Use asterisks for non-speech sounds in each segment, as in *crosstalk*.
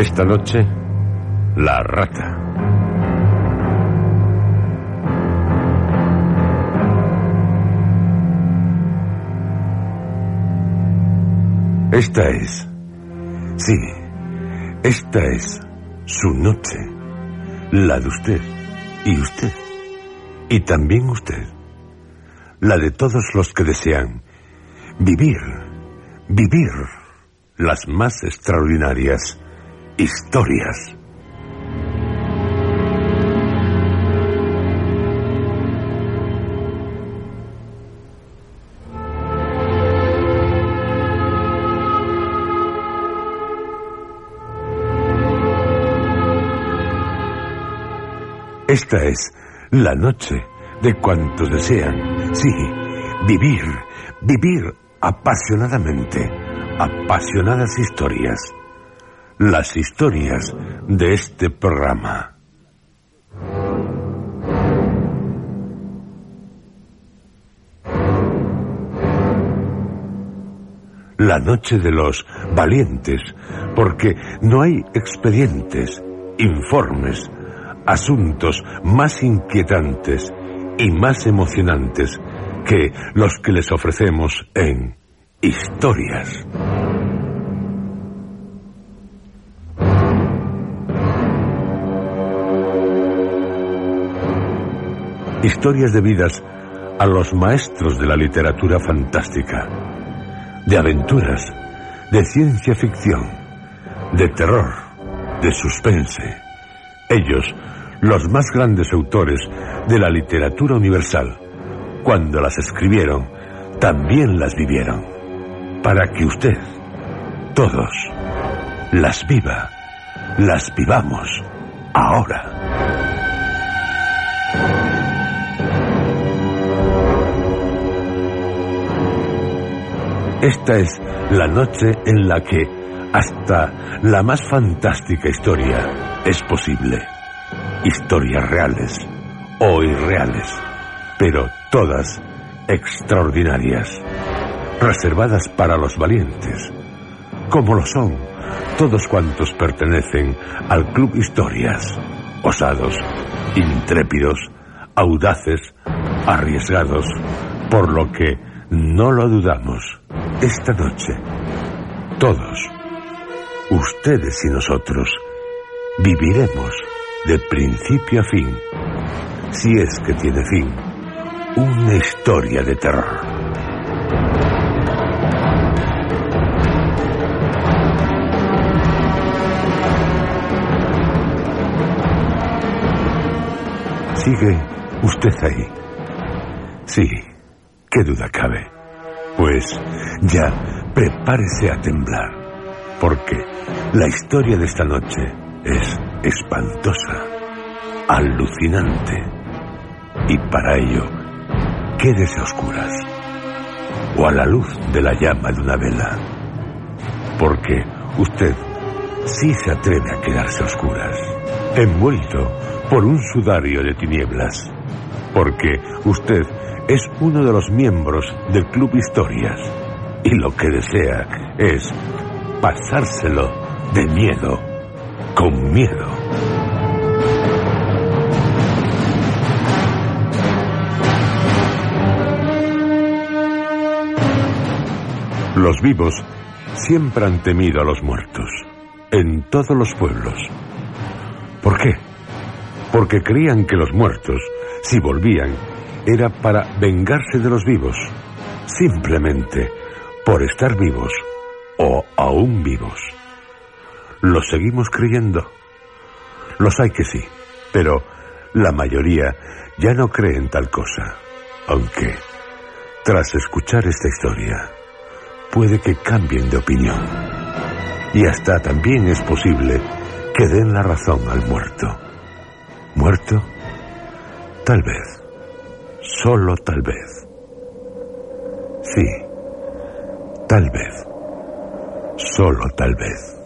Esta noche, la rata. Esta es, sí, esta es su noche, la de usted y usted, y también usted, la de todos los que desean vivir, vivir las más extraordinarias historias. Esta es la noche de cuantos desean, sí, vivir, vivir apasionadamente, apasionadas historias las historias de este programa. La noche de los valientes, porque no hay expedientes, informes, asuntos más inquietantes y más emocionantes que los que les ofrecemos en historias. Historias de vidas a los maestros de la literatura fantástica, de aventuras, de ciencia ficción, de terror, de suspense. Ellos, los más grandes autores de la literatura universal, cuando las escribieron, también las vivieron, para que usted, todos, las viva, las vivamos ahora. Esta es la noche en la que hasta la más fantástica historia es posible. Historias reales o irreales, pero todas extraordinarias, reservadas para los valientes, como lo son todos cuantos pertenecen al Club Historias, osados, intrépidos, audaces, arriesgados, por lo que no lo dudamos esta noche, todos, ustedes y nosotros, viviremos de principio a fin, si es que tiene fin, una historia de terror. ¿Sigue usted ahí? Sí, qué duda cabe. Pues ya prepárese a temblar, porque la historia de esta noche es espantosa, alucinante, y para ello quédese a oscuras o a la luz de la llama de una vela. Porque usted sí se atreve a quedarse a oscuras, envuelto por un sudario de tinieblas. Porque usted es uno de los miembros del Club Historias y lo que desea es pasárselo de miedo, con miedo. Los vivos siempre han temido a los muertos, en todos los pueblos. ¿Por qué? Porque creían que los muertos, si volvían, era para vengarse de los vivos, simplemente por estar vivos o aún vivos. ¿Lo seguimos creyendo? Los hay que sí, pero la mayoría ya no cree en tal cosa, aunque, tras escuchar esta historia, puede que cambien de opinión. Y hasta también es posible que den la razón al muerto. ¿Muerto? Tal vez. Solo tal vez. Sí. Tal vez. Solo tal vez.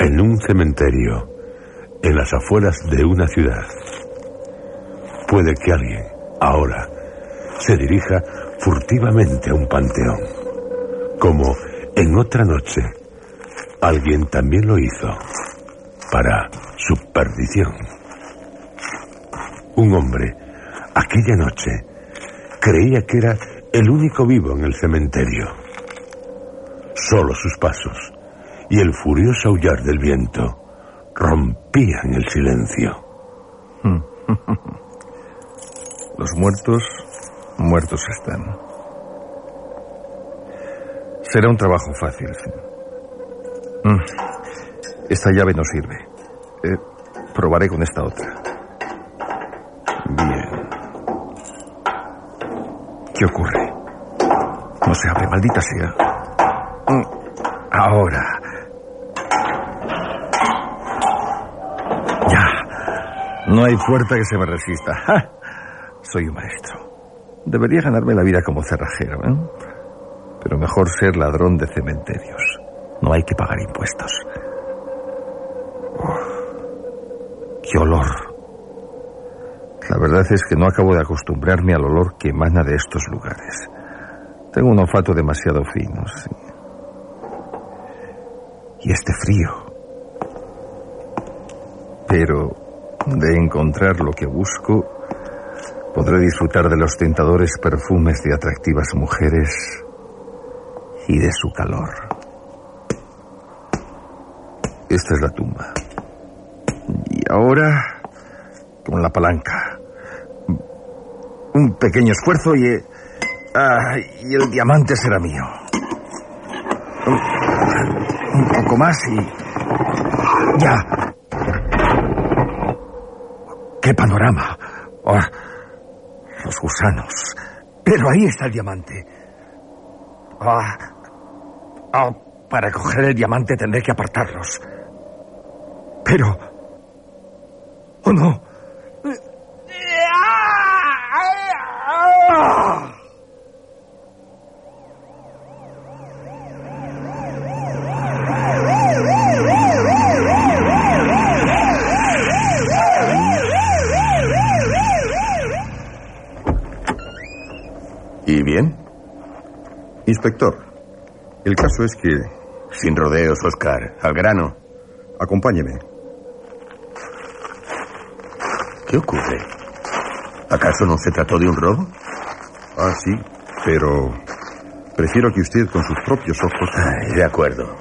En un cementerio, en las afueras de una ciudad, puede que alguien, ahora, se dirija furtivamente a un panteón como en otra noche alguien también lo hizo para su perdición. Un hombre, aquella noche, creía que era el único vivo en el cementerio. Solo sus pasos y el furioso aullar del viento rompían el silencio. *laughs* Los muertos, muertos están. Será un trabajo fácil. Mm. Esta llave no sirve. Eh, probaré con esta otra. ¿Qué ocurre? No se abre, maldita sea. Mm. Ahora. Ya. No hay puerta que se me resista. *laughs* Soy un maestro. Debería ganarme la vida como cerrajero, ¿eh? pero mejor ser ladrón de cementerios. No hay que pagar impuestos. ¡Qué olor! La verdad es que no acabo de acostumbrarme al olor que emana de estos lugares. Tengo un olfato demasiado fino. Y este frío. Pero de encontrar lo que busco, podré disfrutar de los tentadores perfumes de atractivas mujeres y de su calor. Esta es la tumba. Y ahora, con la palanca. Un pequeño esfuerzo y, ah, y el diamante será mío. Un, poco más y... Ya. ¡Qué panorama! Ah, los gusanos. Pero ahí está el diamante. Ah, Oh, para coger el diamante tendré que apartarlos. Pero... ¡Oh, no! ¿Y bien? Inspector, el caso es que... Sin rodeos, Oscar. Al grano. Acompáñeme. ¿Qué ocurre? ¿Acaso no se trató de un robo? Ah, sí, pero prefiero que usted con sus propios ojos... de acuerdo.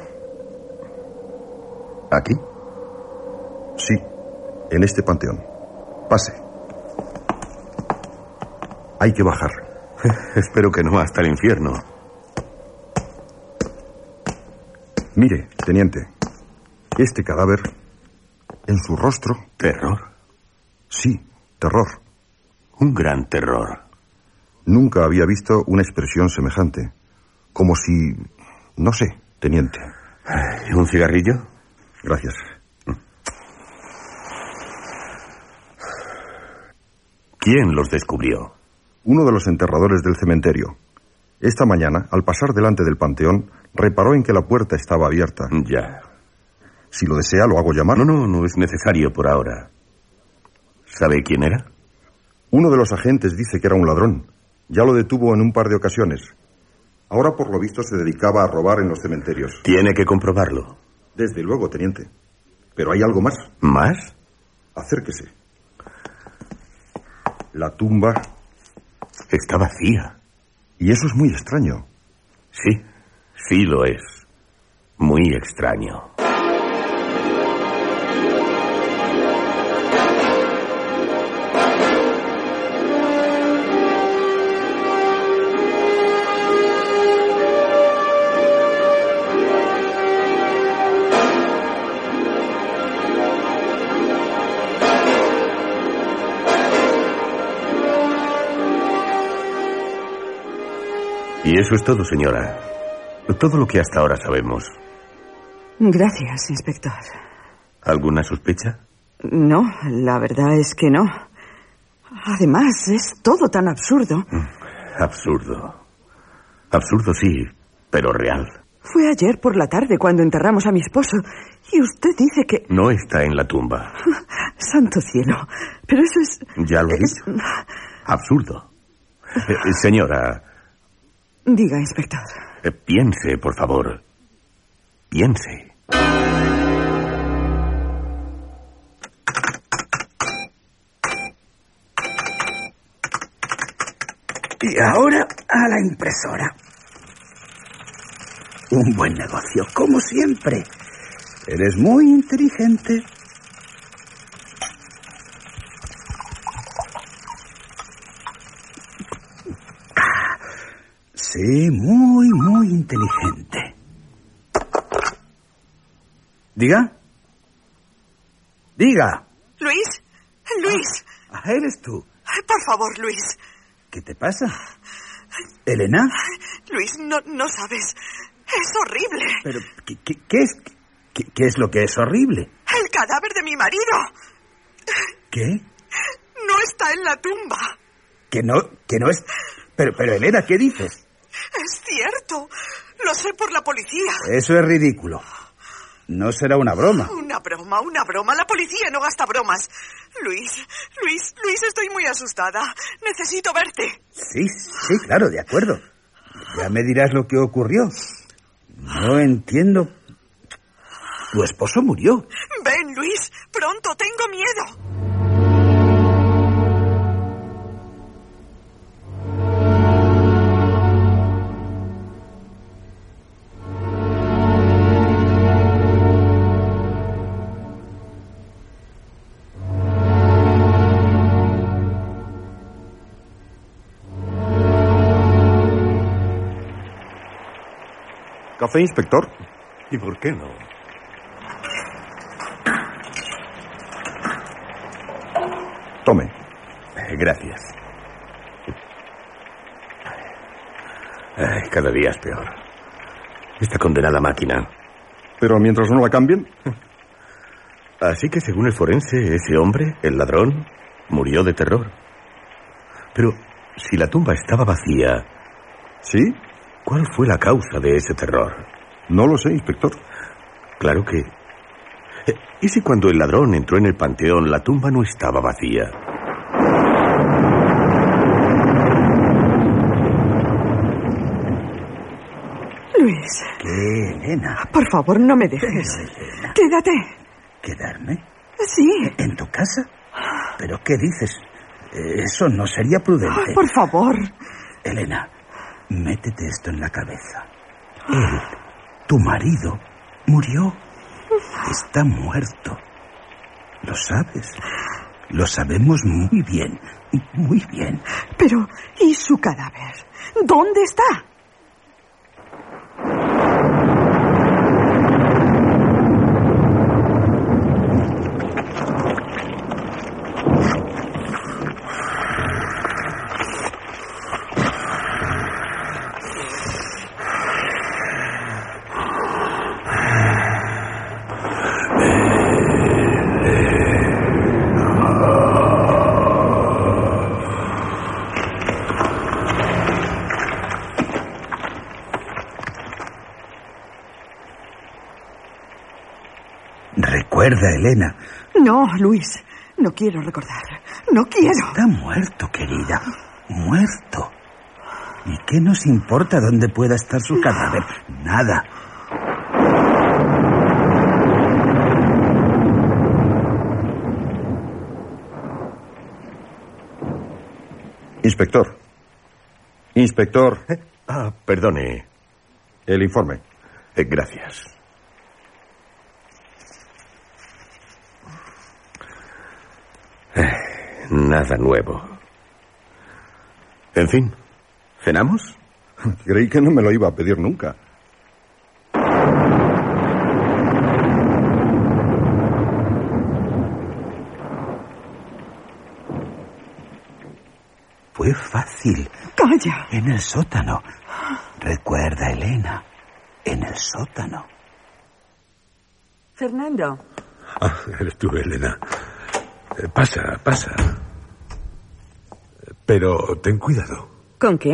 ¿Aquí? Sí, en este panteón. Pase. Hay que bajar. *laughs* Espero que no hasta el infierno. Mire, teniente, este cadáver, en su rostro... ¿Terror? Sí, terror. Un gran terror. Nunca había visto una expresión semejante. Como si... No sé, teniente. ¿Un cigarrillo? Gracias. ¿Quién los descubrió? uno de los enterradores del cementerio. Esta mañana, al pasar delante del panteón, reparó en que la puerta estaba abierta. Ya. Si lo desea, lo hago llamar. No, no, no es necesario por ahora. ¿Sabe quién era? Uno de los agentes dice que era un ladrón. Ya lo detuvo en un par de ocasiones. Ahora, por lo visto, se dedicaba a robar en los cementerios. Tiene que comprobarlo. Desde luego, teniente. Pero hay algo más. ¿Más? Acérquese. La tumba. Está vacía. Y eso es muy extraño. Sí, sí lo es. Muy extraño. Eso es todo, señora. Todo lo que hasta ahora sabemos. Gracias, inspector. ¿Alguna sospecha? No, la verdad es que no. Además, es todo tan absurdo. Absurdo. Absurdo, sí, pero real. Fue ayer por la tarde cuando enterramos a mi esposo. Y usted dice que... No está en la tumba. *laughs* Santo cielo. Pero eso es... Ya lo he es- dicho. Absurdo. Eh, eh, señora, Diga, inspector. eh, piense, por favor. Piense. Y ahora a la impresora. Un buen negocio, como siempre. Eres muy inteligente. Sí, muy, muy inteligente. Diga. Diga. Luis, Luis, Ah, eres tú. por favor, Luis. ¿Qué te pasa? ¿Elena? Luis, no, no sabes. Es horrible. Pero, ¿qué, qué- qué es, qué, qué es lo que es horrible? El cadáver de mi marido ¿Qué? no está en la tumba. Que no, que no es... Pero, pero Elena, ¿qué dices? Es cierto. Lo sé por la policía. Eso es ridículo. No será una broma. Una broma, una broma. La policía no gasta bromas. Luis, Luis, Luis, estoy muy asustada. Necesito verte. Sí, sí, claro, de acuerdo. Ya me dirás lo que ocurrió. No entiendo. Tu esposo murió. Ven, Luis. Pronto, tengo miedo. ¿Café, inspector? ¿Y por qué no? Tome. Eh, Gracias. Ay, cada día es peor. Esta condenada máquina. Pero mientras no la cambien, Así que según el forense, ese hombre, el ladrón, murió de terror. Pero si la tumba estaba vacía, ¿sí? ¿Cuál fue la causa de ese terror? No lo sé, inspector. Claro que... Eh, ¿Y si cuando el ladrón entró en el panteón la tumba no estaba vacía? Luis, ¿Qué, Elena? por favor, no me dejes. Elena, Quédate. ¿quedarme? Sí. ¿En tu casa? ¿Pero qué dices? Eso no sería prudente. Ay, por favor. Elena, métete esto en la cabeza. Él, tu marido, murió. Está muerto. Lo sabes. Lo sabemos muy bien. Muy bien. Pero, ¿y su cadáver? ¿Dónde está? Recuerda, Elena. No, Luis. No quiero recordar. No quiero. Está muerto, querida. Muerto. ¿Y qué nos importa dónde pueda estar su cadáver? Nada. Inspector. Inspector. Ah, perdone. El informe. Eh, gracias. Nada nuevo. En fin, ¿cenamos? *laughs* Creí que no me lo iba a pedir nunca. Fue fácil. Calla. En el sótano. Recuerda, Elena. En el sótano. Fernando. Ah, eres tú, Elena. Eh, Pasa, pasa. Pero ten cuidado. ¿Con qué?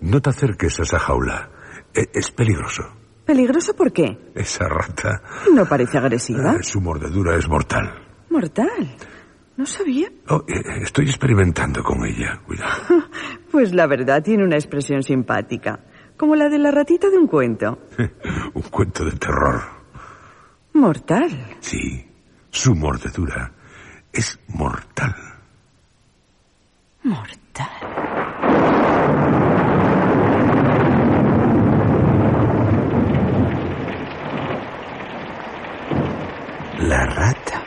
No te acerques a esa jaula. E- Es peligroso. ¿Peligroso por qué? Esa rata, No parece agresiva. eh, su mordedura es mortal. Mortal. No sabía. Oh, eh, estoy experimentando con ella. Cuidado. *laughs* Pues la verdad tiene una expresión simpática. Como la de la ratita de un cuento. *laughs* Un cuento de terror. Mortal. Sí, su mordedura es mortal. Mortal. La rata.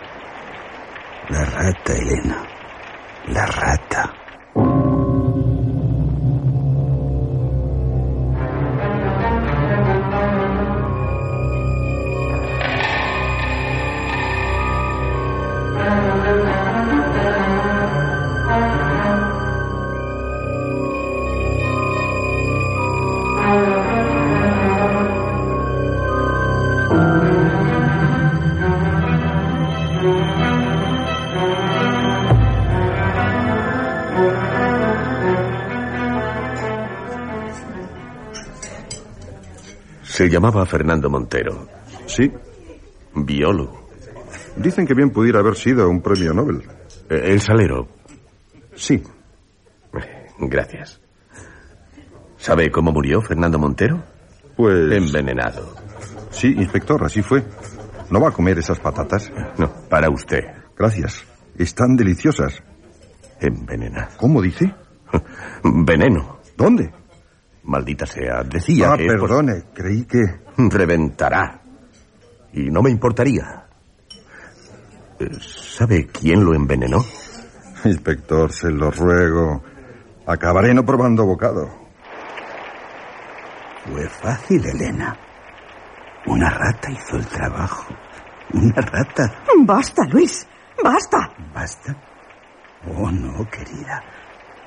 La rata, Elena. La rata. Se llamaba Fernando Montero, Sí. biólogo. Dicen que bien pudiera haber sido un premio Nobel. Eh, El salero. Sí. Eh, Gracias. ¿Sabe cómo murió Fernando Montero? Pues. Envenenado. Sí, inspector, así fue. ¿No va a comer esas patatas? No, para usted. Gracias. Están deliciosas. Envenenado. ¿Cómo dice? *laughs* Veneno. ¿Dónde? Maldita sea. Decía ah, que es por- perdone. Creí que. reventará. Y no me importaría. Eh, ¿Sabe quién lo envenenó? Inspector, se lo ruego. Acabaré no probando bocado. Fue fácil, Elena. Una rata hizo el trabajo. Una rata. Basta, Luis. Basta. ¿Basta? Oh, no, querida.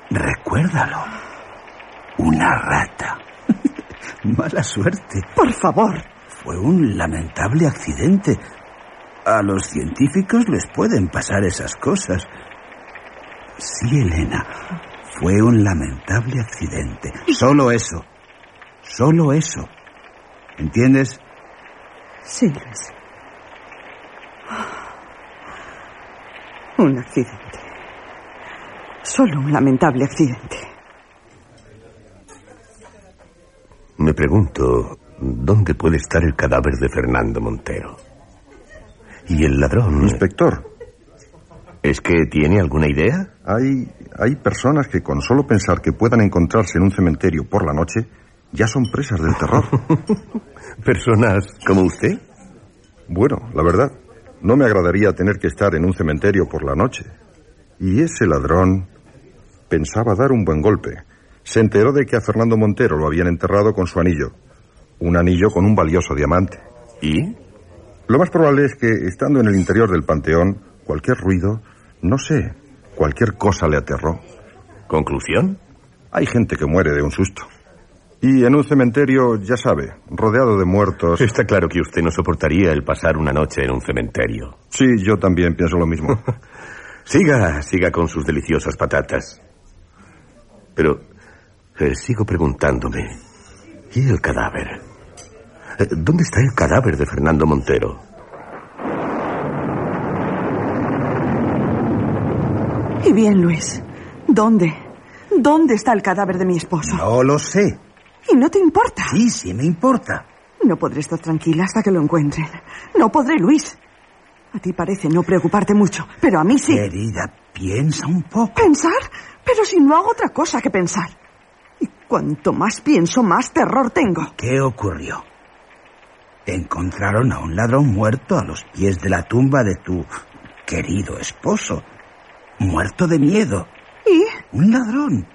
Recuérdalo. Una rata. *laughs* Mala suerte. Por favor. Fue un lamentable accidente. A los científicos les pueden pasar esas cosas. Sí, Elena. Fue un lamentable accidente. Solo eso. Solo eso. ¿Entiendes? Sí, Luis. Un accidente. Solo un lamentable accidente. Me pregunto, ¿dónde puede estar el cadáver de Fernando Montero? ¿Y el ladrón? Inspector, ¿Es que tiene alguna idea? hay, hay personas que con solo pensar que puedan encontrarse en un cementerio por la noche ya son presas del terror. *laughs* ¿Personas como usted? Bueno, la verdad, no me agradaría tener que estar en un cementerio por la noche. Y ese ladrón pensaba dar un buen golpe. Se enteró de que a Fernando Montero lo habían enterrado con su anillo. Un anillo con un valioso diamante. ¿Y? Lo más probable es que, estando en el interior del panteón, cualquier ruido, no sé, cualquier cosa le aterró. ¿Conclusión? Hay gente que muere de un susto. Y en un cementerio, ya sabe, rodeado de muertos. Está claro que usted no soportaría el pasar una noche en un cementerio. Sí, yo también pienso lo mismo. *laughs* Siga, siga con sus deliciosas patatas. Pero eh, sigo preguntándome, ¿y el cadáver? Eh, ¿Dónde está el cadáver de Fernando Montero? Y bien, Luis, ¿dónde? ¿Dónde está el cadáver de mi esposo? No lo sé. ¿Y no te importa? Sí, sí, me importa. No podré estar tranquila hasta que lo encuentren. No podré, Luis. A ti parece no preocuparte mucho, pero a mí sí. Querida, piensa un poco. ¿Pensar? Pero si no hago otra cosa que pensar. Cuanto más pienso, más terror tengo. ¿Qué ocurrió? Encontraron a un ladrón muerto a los pies de la tumba de tu querido esposo. Muerto de miedo. ¿Y? Un ladrón.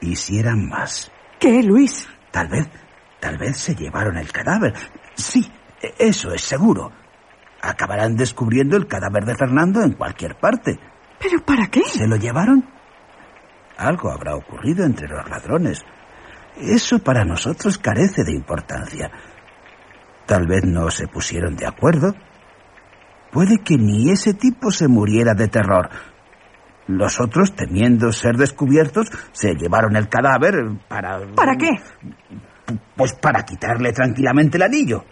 ¿Y si eran más? ¿Qué, Luis? Tal vez, tal vez se llevaron el cadáver. Sí, e- eso es seguro. Acabarán descubriendo el cadáver de Fernando en cualquier parte. ¿Pero para qué? ¿Se lo llevaron? Algo habrá ocurrido entre los ladrones. Eso para nosotros carece de importancia. Tal vez no se pusieron de acuerdo. Puede que ni ese tipo se muriera de terror. Los otros, temiendo ser descubiertos, se llevaron el cadáver para... ¿Para qué? Pues para quitarle tranquilamente el anillo.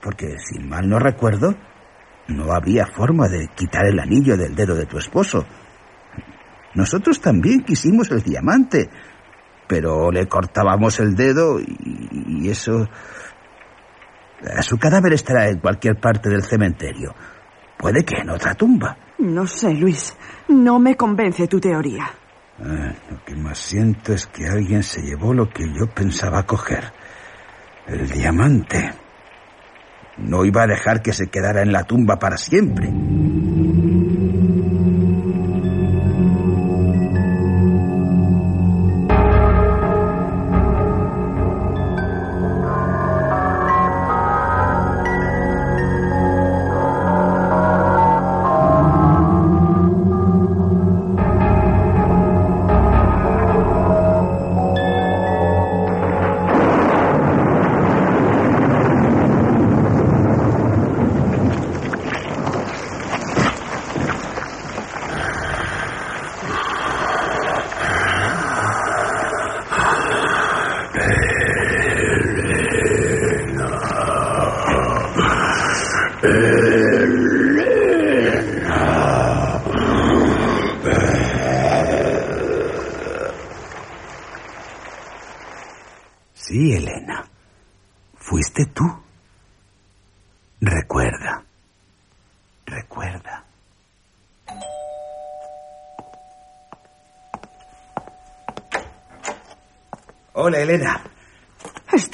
Porque, si mal no recuerdo, no había forma de quitar el anillo del dedo de tu esposo. Nosotros también quisimos el diamante, pero le cortábamos el dedo y, y eso... Su cadáver estará en cualquier parte del cementerio. Puede que en otra tumba. No sé, Luis. No me convence tu teoría. Ah, lo que más siento es que alguien se llevó lo que yo pensaba coger. El diamante. No iba a dejar que se quedara en la tumba para siempre.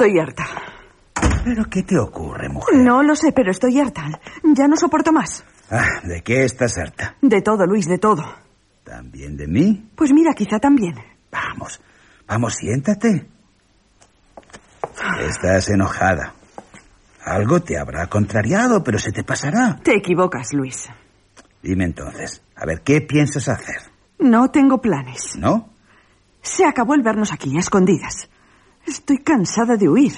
Estoy harta. ¿Pero qué te ocurre, mujer? No lo sé, pero estoy harta. Ya no soporto más. Ah, ¿de qué estás harta? De todo, Luis, de todo. ¿También de mí? Pues mira, quizá también. Vamos, vamos, siéntate. Estás enojada. Algo te habrá contrariado, pero se te pasará. Te equivocas, Luis. Dime entonces, a ver, ¿qué piensas hacer? No tengo planes. ¿No? Se acabó el vernos aquí, a escondidas. Estoy cansada de huir,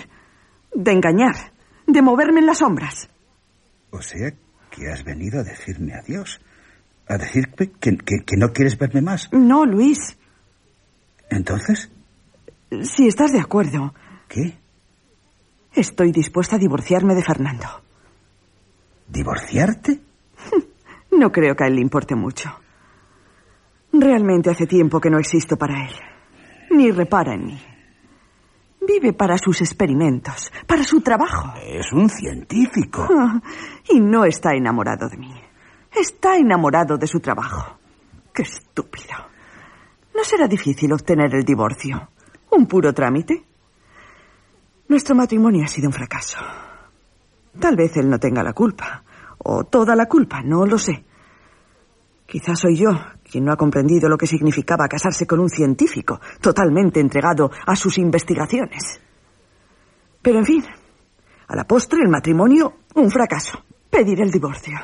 de engañar, de moverme en las sombras. O sea, que has venido a decirme adiós. A decirme que, que, que no quieres verme más. No, Luis. ¿Entonces? Si estás de acuerdo, ¿Qué? estoy dispuesta a divorciarme de Fernando. ¿Divorciarte? *laughs* No creo que a él le importe mucho. Realmente hace tiempo que no existo para él. Ni repara en mí. Vive para sus experimentos, para su trabajo. Es un científico. *laughs* Y no está enamorado de mí. Está enamorado de su trabajo. Qué estúpido. No será difícil obtener el divorcio. Un puro trámite. Nuestro matrimonio ha sido un fracaso. Tal vez él no tenga la culpa. O toda la culpa, no lo sé. Quizás soy yo quien no ha comprendido lo que significaba casarse con un científico, totalmente entregado a sus investigaciones. Pero en fin, a la postre el matrimonio, un fracaso. Pedir el divorcio.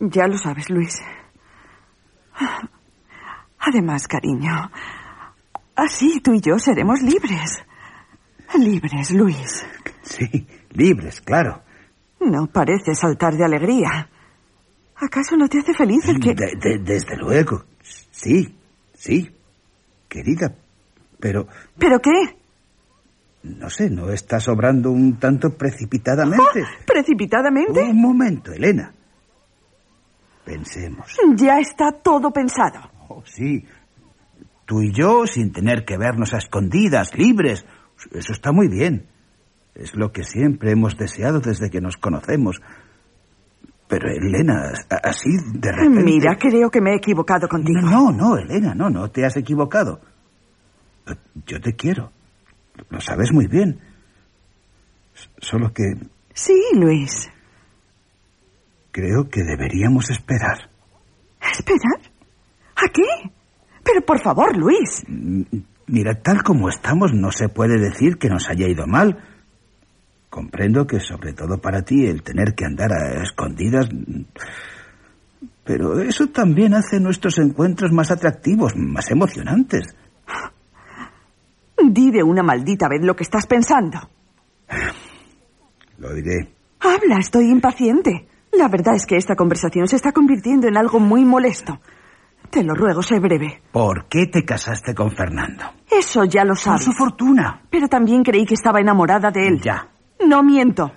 Ya lo sabes, Luis. Además, cariño, así tú y yo seremos libres. Libres, Luis. Sí, libres, claro. No parece saltar de alegría. ¿Acaso no te hace feliz el que... De- de- desde luego. Sí, sí. Querida, pero ¿Pero qué? no sé, ¿no estás obrando un tanto precipitadamente? ¿Precipitadamente? Un momento, Elena. Pensemos. Ya está todo pensado. Oh, sí. Tú y yo, sin tener que vernos a escondidas, libres. Eso está muy bien. Es lo que siempre hemos deseado desde que nos conocemos. Pero Elena, así de repente... Mira, creo que me he equivocado contigo. No, no, Elena, no, no te has equivocado. Yo te quiero. Lo sabes muy bien. Solo que... Sí, Luis. Creo que deberíamos esperar. ¿Esperar? ¿A qué? Pero por favor, Luis. Mira, tal como estamos, no se puede decir que nos haya ido mal. Comprendo que sobre todo para ti el tener que andar a escondidas... Pero eso también hace nuestros encuentros más atractivos, más emocionantes. *laughs* Di de una maldita vez lo que estás pensando. Lo diré. Habla, estoy impaciente. La verdad es que esta conversación se está convirtiendo en algo muy molesto. Te lo ruego, sé breve. ¿Por qué te casaste con Fernando? Eso ya lo sabes. Por su fortuna. Pero también creí que estaba enamorada de él. Ya. No miento.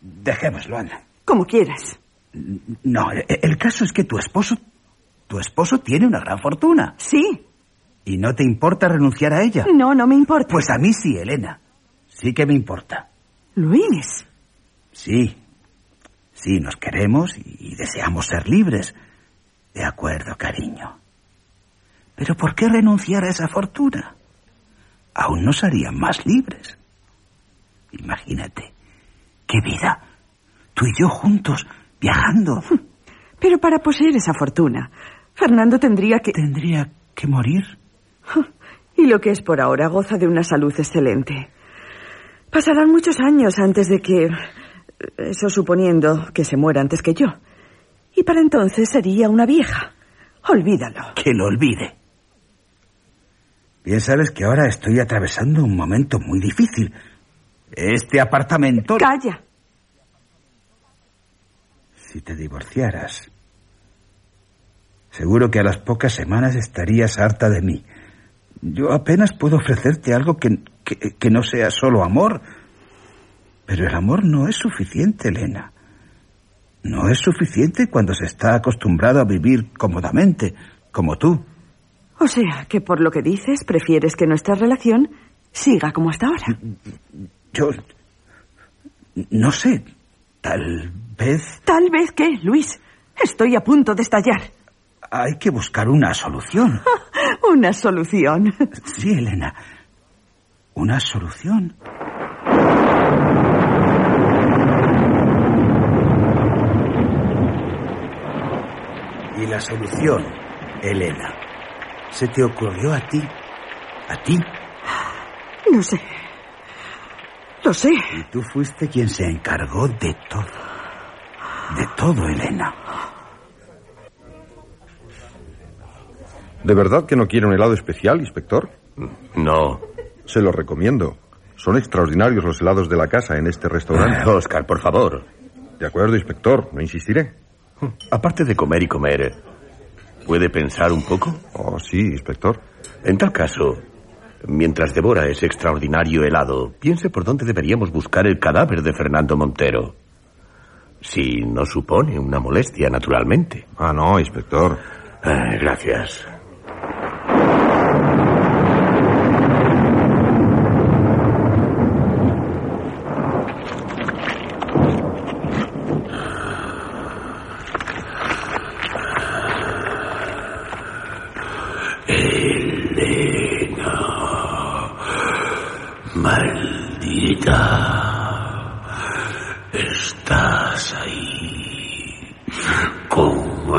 Dejémoslo, Ana. Como quieras. No, el caso es que tu esposo... Tu esposo tiene una gran fortuna. Sí. ¿Y no te importa renunciar a ella? No, no me importa. Pues a mí sí, Elena. Sí que me importa. Luis. Sí. Sí, nos queremos y deseamos ser libres. De acuerdo, cariño. Pero ¿por qué renunciar a esa fortuna? Aún nos harían más libres. Imagínate, qué vida. Tú y yo juntos, viajando. Pero para poseer esa fortuna, Fernando tendría que... ¿Tendría que morir? Y lo que es por ahora goza de una salud excelente. Pasarán muchos años antes de que... Eso suponiendo que se muera antes que yo. Y para entonces sería una vieja. Olvídalo. Que lo olvide. Bien sabes que ahora estoy atravesando un momento muy difícil. Este apartamento... Calla. Si te divorciaras, seguro que a las pocas semanas estarías harta de mí. Yo apenas puedo ofrecerte algo que, que, que no sea solo amor. Pero el amor no es suficiente, Elena. No es suficiente cuando se está acostumbrado a vivir cómodamente, como tú. O sea, que por lo que dices, prefieres que nuestra relación siga como hasta ahora. Yo... No sé. Tal vez... ¿Tal vez qué, Luis? Estoy a punto de estallar. Hay que buscar una solución. *laughs* una solución. Sí, Elena. Una solución. Y la solución, Elena, se te ocurrió a ti. ¿A ti? No sé. Lo sé. Y tú fuiste quien se encargó de todo. De todo, Elena. ¿De verdad que no quiere un helado especial, inspector? No. Se lo recomiendo. Son extraordinarios los helados de la casa en este restaurante. Oscar, por favor. De acuerdo, inspector. No insistiré. Aparte de comer y comer, ¿puede pensar un poco? Oh, sí, inspector. En tal caso, mientras devora ese extraordinario helado, piense por dónde deberíamos buscar el cadáver de Fernando Montero. Si no supone una molestia, naturalmente. Ah, no, inspector. Eh, gracias. Estás ahí con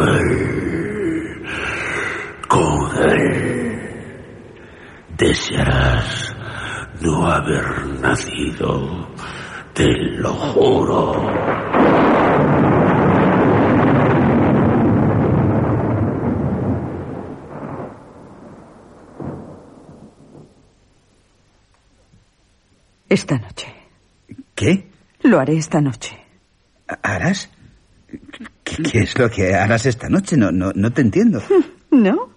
él, con él. Desearás no haber nacido, te lo juro. Esta noche. ¿Qué? Lo haré esta noche. ¿Harás? ¿Qué, es lo que harás esta noche? No, no, no te entiendo. *laughs* ¿No?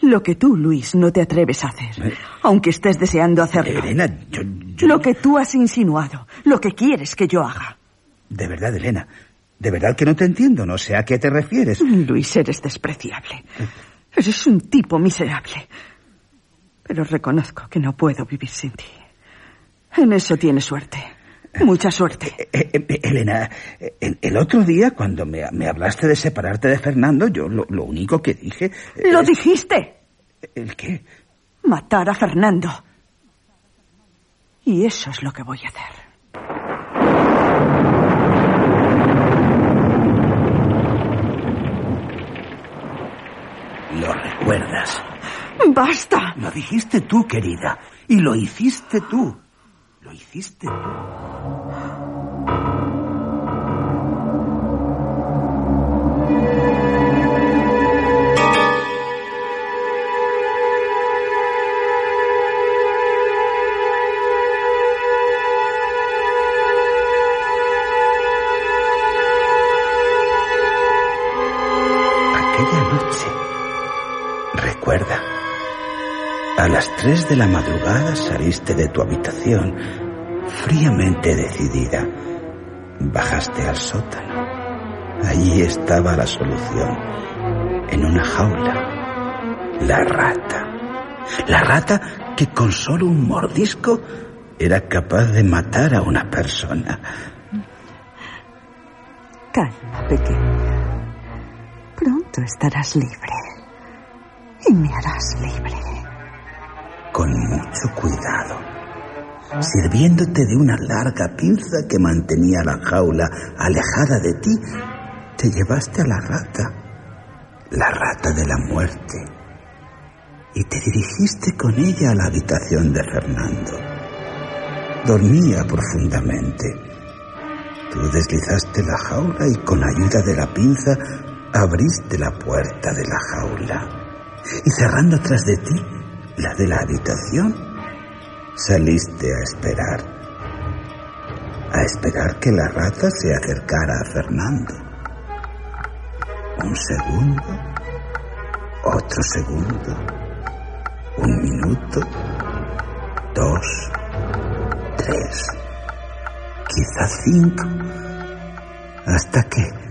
Lo que tú, Luis, no te atreves a hacer, aunque estés deseando hacerlo. Elena, yo, yo... Lo que tú has insinuado, lo que quieres que yo haga. De verdad, Elena, De verdad que no te entiendo, no sé a qué te refieres. Luis, eres despreciable. Eres un tipo miserable. Pero reconozco que no puedo vivir sin ti. En eso tienes suerte. Mucha suerte. Eh, eh, eh, Elena, el, el otro día cuando me, me hablaste de separarte de Fernando, yo lo, lo único que dije... ¡Lo es- dijiste! ¿El qué? Matar a Fernando. Y eso es lo que voy a hacer. Lo recuerdas. ¡Basta! Lo dijiste tú, querida. Y lo hiciste tú. Lo hiciste tú. Tres de la madrugada saliste de tu habitación, fríamente decidida. Bajaste al sótano. Allí estaba la solución, en una jaula. La rata. La rata que con solo un mordisco era capaz de matar a una persona. Calma, pequeña. Pronto estarás libre. Y me harás libre. Mucho cuidado, sirviéndote de una larga pinza que mantenía la jaula alejada de ti, te llevaste a la rata, la rata de la muerte, y te dirigiste con ella a la habitación de Fernando. Dormía profundamente. Tú deslizaste la jaula y con ayuda de la pinza abriste la puerta de la jaula. Y cerrando tras de ti la de la habitación, saliste a esperar. A esperar que la rata se acercara a Fernando. Un segundo, otro segundo, un minuto, dos, tres, quizá cinco, hasta que...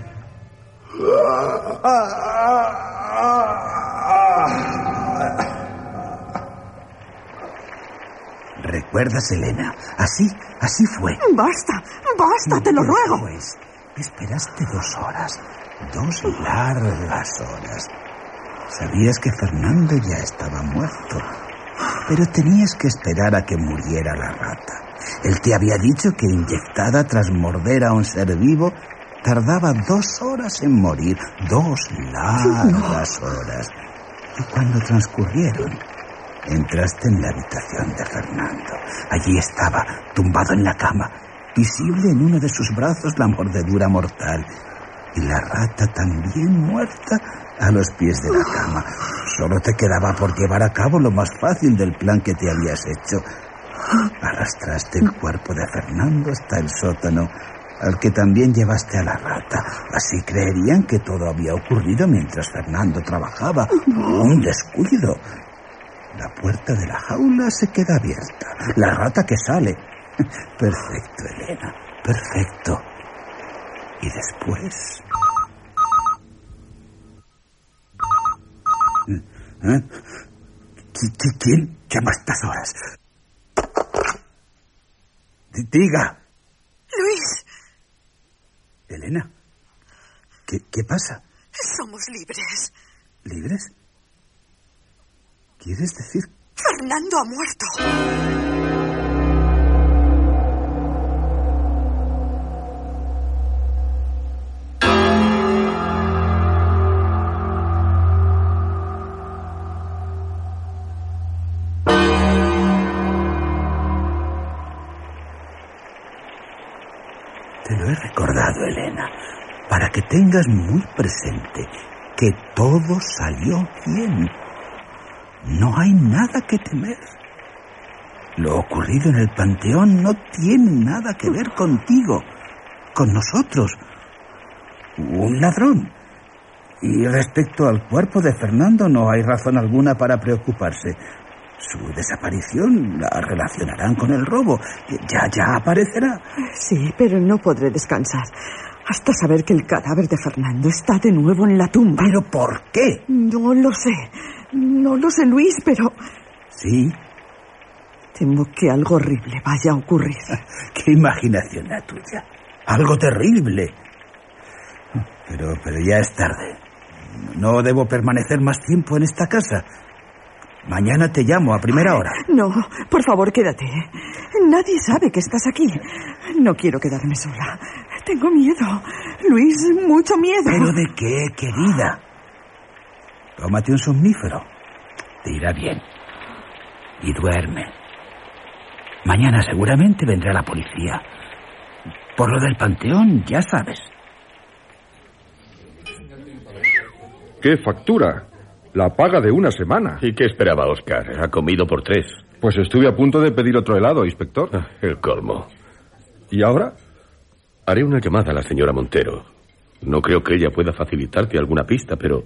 ¿Recuerdas, Elena? Así, así fue. ¡Basta! ¡Basta, te lo ruego! Pues esperaste dos horas, dos largas horas. Sabías que Fernando ya estaba muerto, pero tenías que esperar a que muriera la rata. Él te había dicho que inyectada tras morder a un ser vivo, tardaba dos horas en morir, dos largas horas. Y cuando transcurrieron, entraste en la habitación de Fernando. Allí estaba, tumbado en la cama, visible en uno de sus brazos la mordedura mortal. Y la rata también muerta a los pies de la cama. Solo te quedaba por llevar a cabo lo más fácil del plan que te habías hecho. Arrastraste el cuerpo de Fernando hasta el sótano, al que también llevaste a la rata. Así creerían que todo había ocurrido mientras Fernando trabajaba. Un descuido. La puerta de la jaula se queda abierta. La rata que sale. Perfecto, Elena. Perfecto. Y después... ¿Eh? ¿Qui- qui- ¿Quién llama a estas horas? Diga, Luis, Elena. ¿Qué, qué pasa? somos libres. ¿Libres? ¿Quieres decir Fernando ha muerto. Te lo he recordado, Elena, para que tengas muy presente que todo salió bien. No hay nada que temer. Lo ocurrido en el panteón no tiene nada que ver contigo, con nosotros. Un ladrón. Y respecto al cuerpo de Fernando no hay razón alguna para preocuparse. Su desaparición la relacionarán con el robo. Ya, ya aparecerá. Sí, pero no podré descansar hasta saber que el cadáver de Fernando está de nuevo en la tumba. ¿Pero por qué? No lo sé. No lo sé, Luis, pero Sí, temo que algo horrible vaya a ocurrir. *laughs* qué imaginación la tuya. Algo terrible. Pero, pero ya es tarde. No debo permanecer más tiempo en esta casa. Mañana te llamo a primera hora. No, por favor, quédate. Nadie sabe que estás aquí. No quiero quedarme sola. Tengo miedo. Luis, mucho miedo. ¿Pero de qué, querida? Tómate un somnífero. Te irá bien. Y duerme. Mañana seguramente vendrá la policía. Por lo del panteón, ya sabes. ¿Qué factura? La paga de una semana. ¿Y qué esperaba Oscar? Ha comido por tres. Pues estuve a punto de pedir otro helado, inspector. Ah, El colmo. ¿Y ahora? Haré una llamada a la señora Montero. No creo que ella pueda facilitarte alguna pista, pero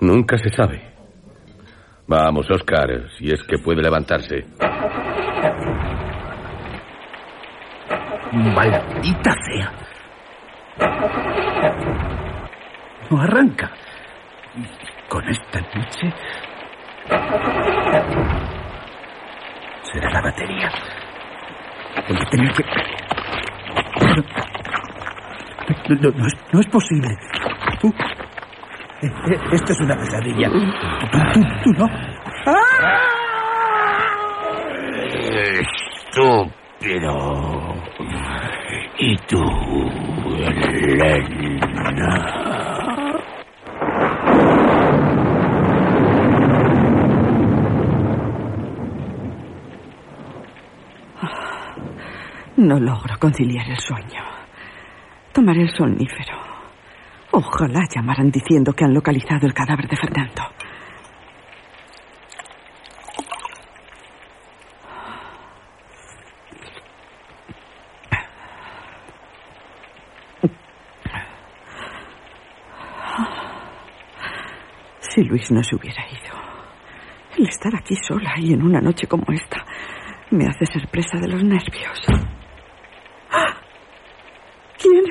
nunca se sabe. Vamos, Oscar, si es que puede levantarse. Maldita sea. No arranca. Con esta noche. Será la batería. Voy que. No, es, no es posible. Eh, Esto es una pesadilla. Tú, no. Estúpido. Y tú, Elena. No logro conciliar el sueño. Tomaré el somnífero. Ojalá llamaran diciendo que han localizado el cadáver de Fernando. Si Luis no se hubiera ido. El estar aquí sola y en una noche como esta me hace ser presa de los nervios. ¡Ah! ¿Quién?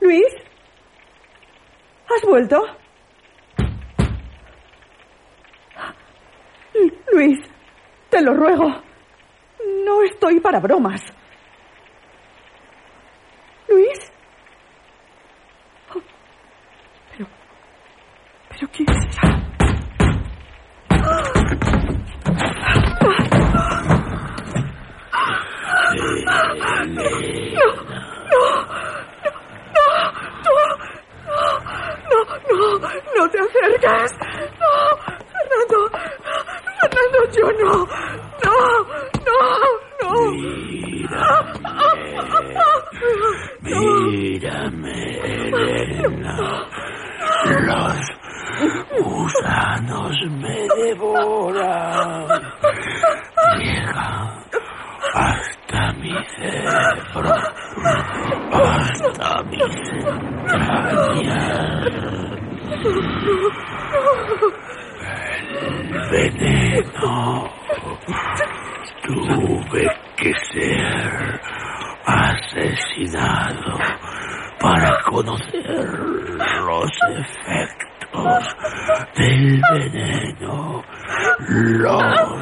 ¿Luis? ¿Has vuelto? Luis, te lo ruego. No estoy para bromas. ¿Luis? Oh, pero... ¿Pero quién será? No, no, no te acerques. No, Fernando, Fernando, yo no. No, no, no. Mírame, Elena. Los gusanos me devoran. Llegan hasta mi cerebro, hasta mis entrañas. El veneno. Tuve que ser asesinado para conocer los efectos del veneno, los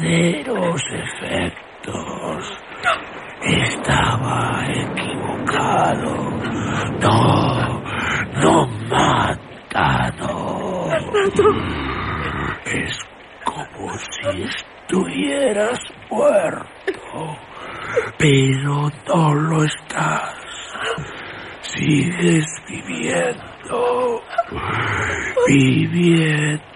verdaderos efectos. Estaba equivocado. No, no mata, no. Es como si estuvieras muerto, pero no lo estás. Sigues viviendo, viviendo.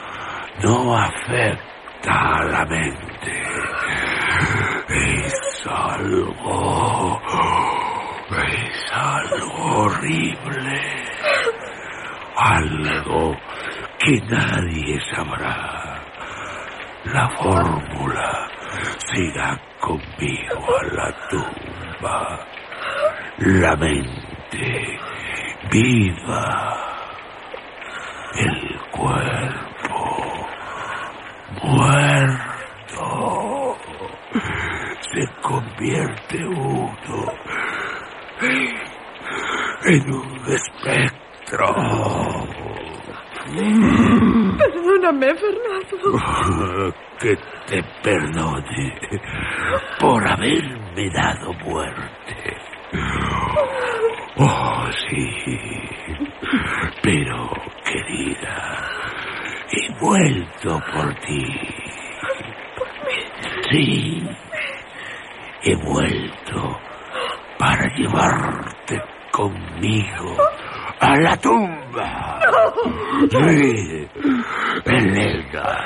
no afecta a la mente. Es algo. Es algo horrible. Algo que nadie sabrá. La fórmula se irá conmigo a la tumba. La mente viva. El cuerpo muerto se convierte uno en un espectro. Perdóname, Fernando. Que te perdone por haberme dado muerte. Oh, sí. Pero, querida, vuelto por ti. Sí, he vuelto para llevarte conmigo a la tumba. Sí, Elena,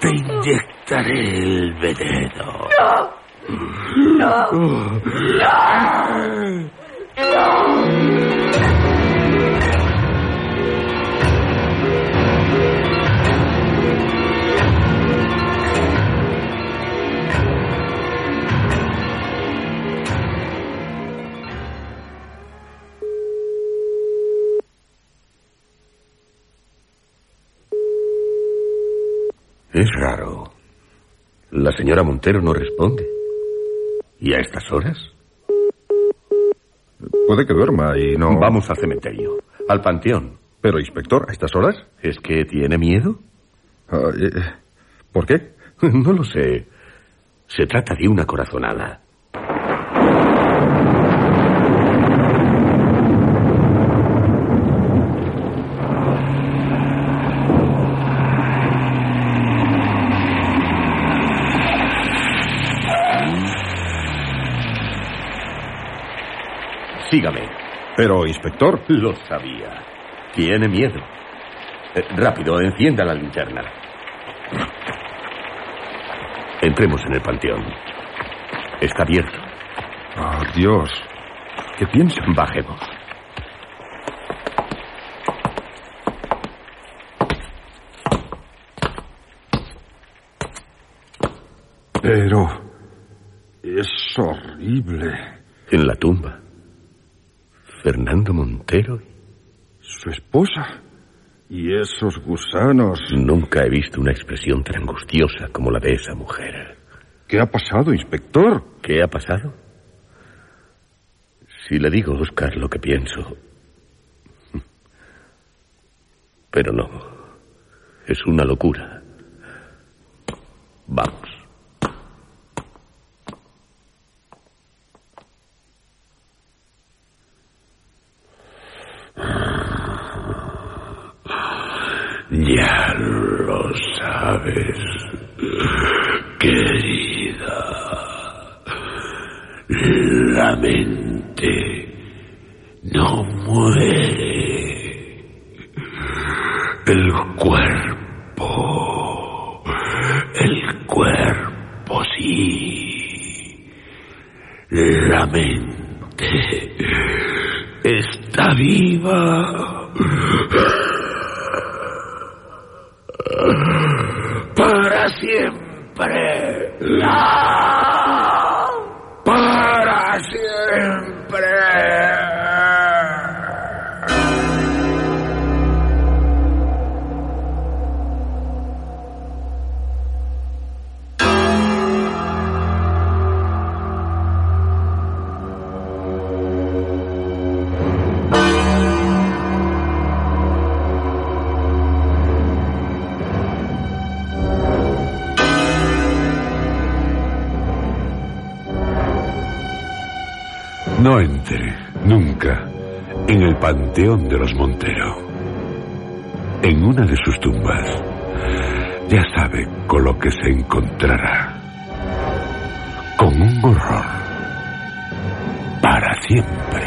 te inyectaré el veneno. No, no, Es raro. La señora Montero no responde. ¿Y a estas horas? Puede que duerma y no... Vamos al cementerio, al panteón. Pero, inspector, ¿a estas horas? ¿Es que tiene miedo? Eh, ¿Por qué? *laughs* No lo sé. Se trata de una corazonada. Sígame. Pero, inspector. Lo sabía. Tiene miedo. Eh, rápido, encienda la linterna. Entremos en el panteón. Está abierto. Oh, Dios. ¿Qué piensan? Bajemos. Pero... Es horrible. En la tumba. Fernando Montero. Su esposa. Y esos gusanos. Nunca he visto una expresión tan angustiosa como la de esa mujer. ¿Qué ha pasado, inspector? ¿Qué ha pasado? Si le digo, Oscar, lo que pienso. Pero no. Es una locura. Vamos. Ya lo sabes, querida. La mente no muere. El cuerpo, el cuerpo sí. La mente está viva. Para siempre. Para siempre. Panteón de los Montero. En una de sus tumbas ya sabe con lo que se encontrará. Con un horror. Para siempre.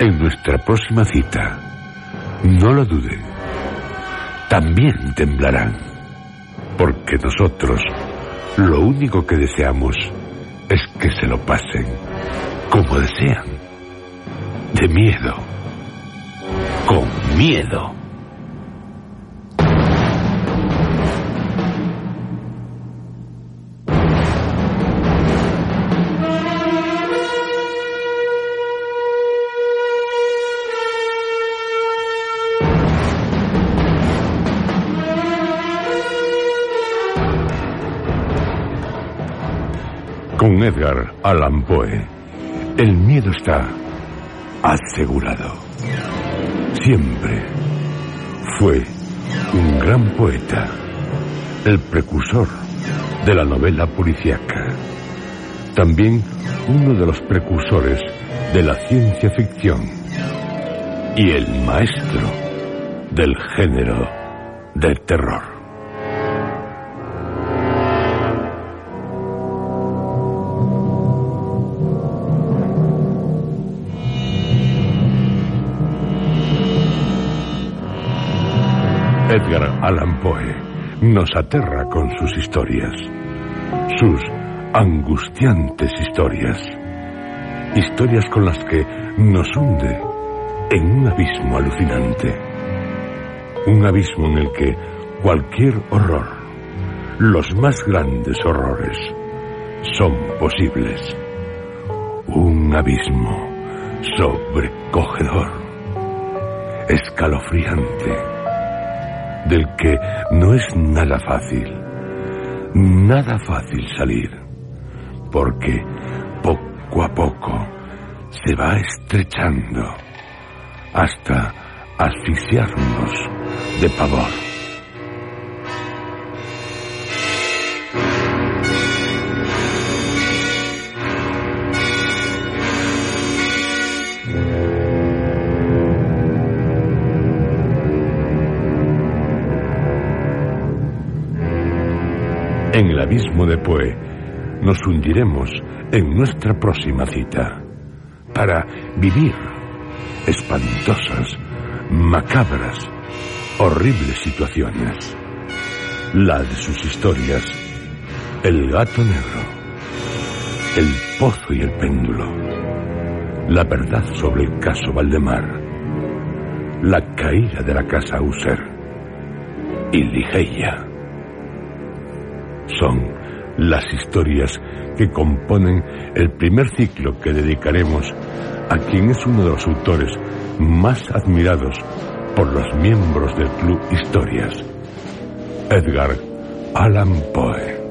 en nuestra próxima cita. No lo duden. También temblarán. Porque nosotros lo único que deseamos es que se lo pasen como desean. De miedo. Con miedo. Allan Poe, el miedo está asegurado. Siempre fue un gran poeta, el precursor de la novela policíaca. También uno de los precursores de la ciencia ficción y el maestro del género del terror. Edgar Allan Poe nos aterra con sus historias, sus angustiantes historias, historias con las que nos hunde en un abismo alucinante, un abismo en el que cualquier horror, los más grandes horrores, son posibles, un abismo sobrecogedor, escalofriante, del que no es nada fácil, nada fácil salir, porque poco a poco se va estrechando hasta asfixiarnos de pavor. Abismo de Poe nos hundiremos en nuestra próxima cita para vivir espantosas, macabras, horribles situaciones. La de sus historias, el gato negro, el pozo y el péndulo, la verdad sobre el caso Valdemar, la caída de la casa User y Ligeia son las historias que componen el primer ciclo que dedicaremos a quien es uno de los autores más admirados por los miembros del Club Historias, Edgar Allan Poe.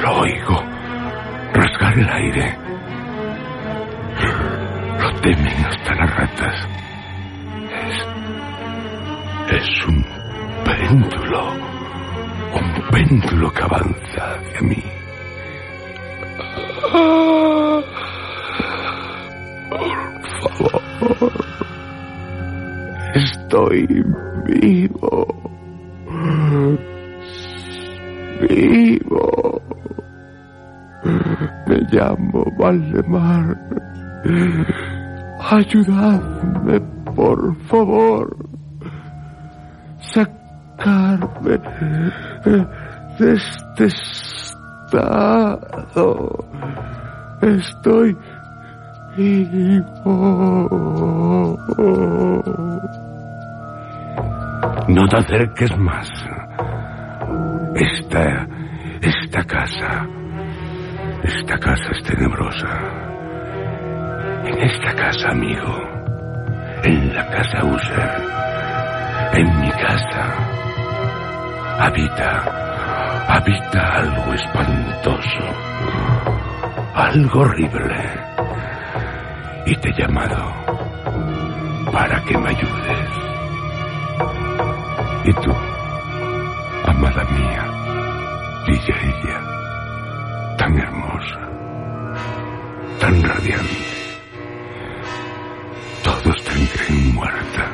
Lo oigo rasgar el aire. Lo temen hasta las ratas. Es. Es un péndulo. Un péndulo que avanza hacia mí. Por favor. Estoy vivo. Llamo Valdemar. Ayudadme, por favor. Sacarme de este estado. Estoy vivo. No te acerques más. Esta, esta casa, esta casa es tenebrosa. En esta casa, amigo, en la casa User, en mi casa, habita, habita algo espantoso, algo horrible. Y te he llamado para que me ayudes. Y tú, amada mía, dice ella, tan hermosa, tan radiante. Todos te creen muerta,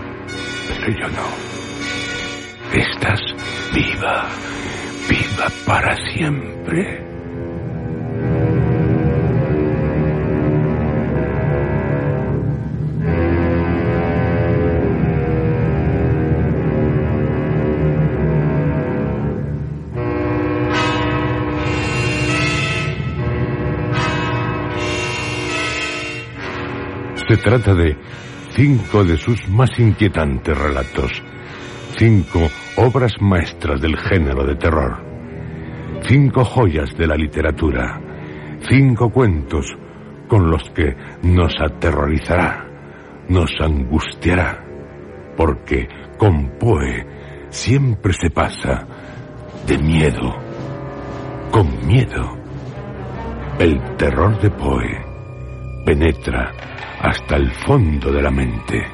pero yo no. Estás viva, viva para siempre. Trata de cinco de sus más inquietantes relatos, cinco obras maestras del género de terror, cinco joyas de la literatura, cinco cuentos con los que nos aterrorizará, nos angustiará, porque con Poe siempre se pasa de miedo, con miedo. El terror de Poe penetra hasta el fondo de la mente.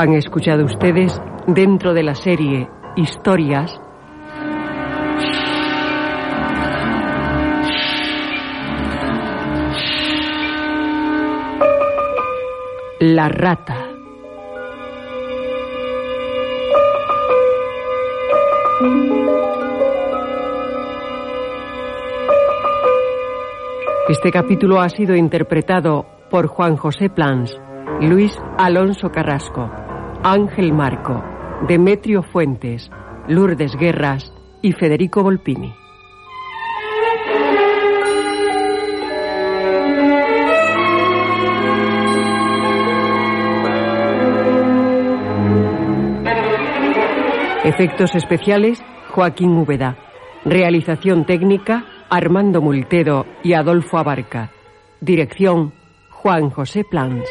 Han escuchado ustedes dentro de la serie Historias La rata. Este capítulo ha sido interpretado por Juan José Plans, Luis Alonso Carrasco, Ángel Marco, Demetrio Fuentes, Lourdes Guerras y Federico Volpini. Efectos especiales, Joaquín Úbeda. Realización técnica, Armando Multedo y Adolfo Abarca. Dirección, Juan José Plans.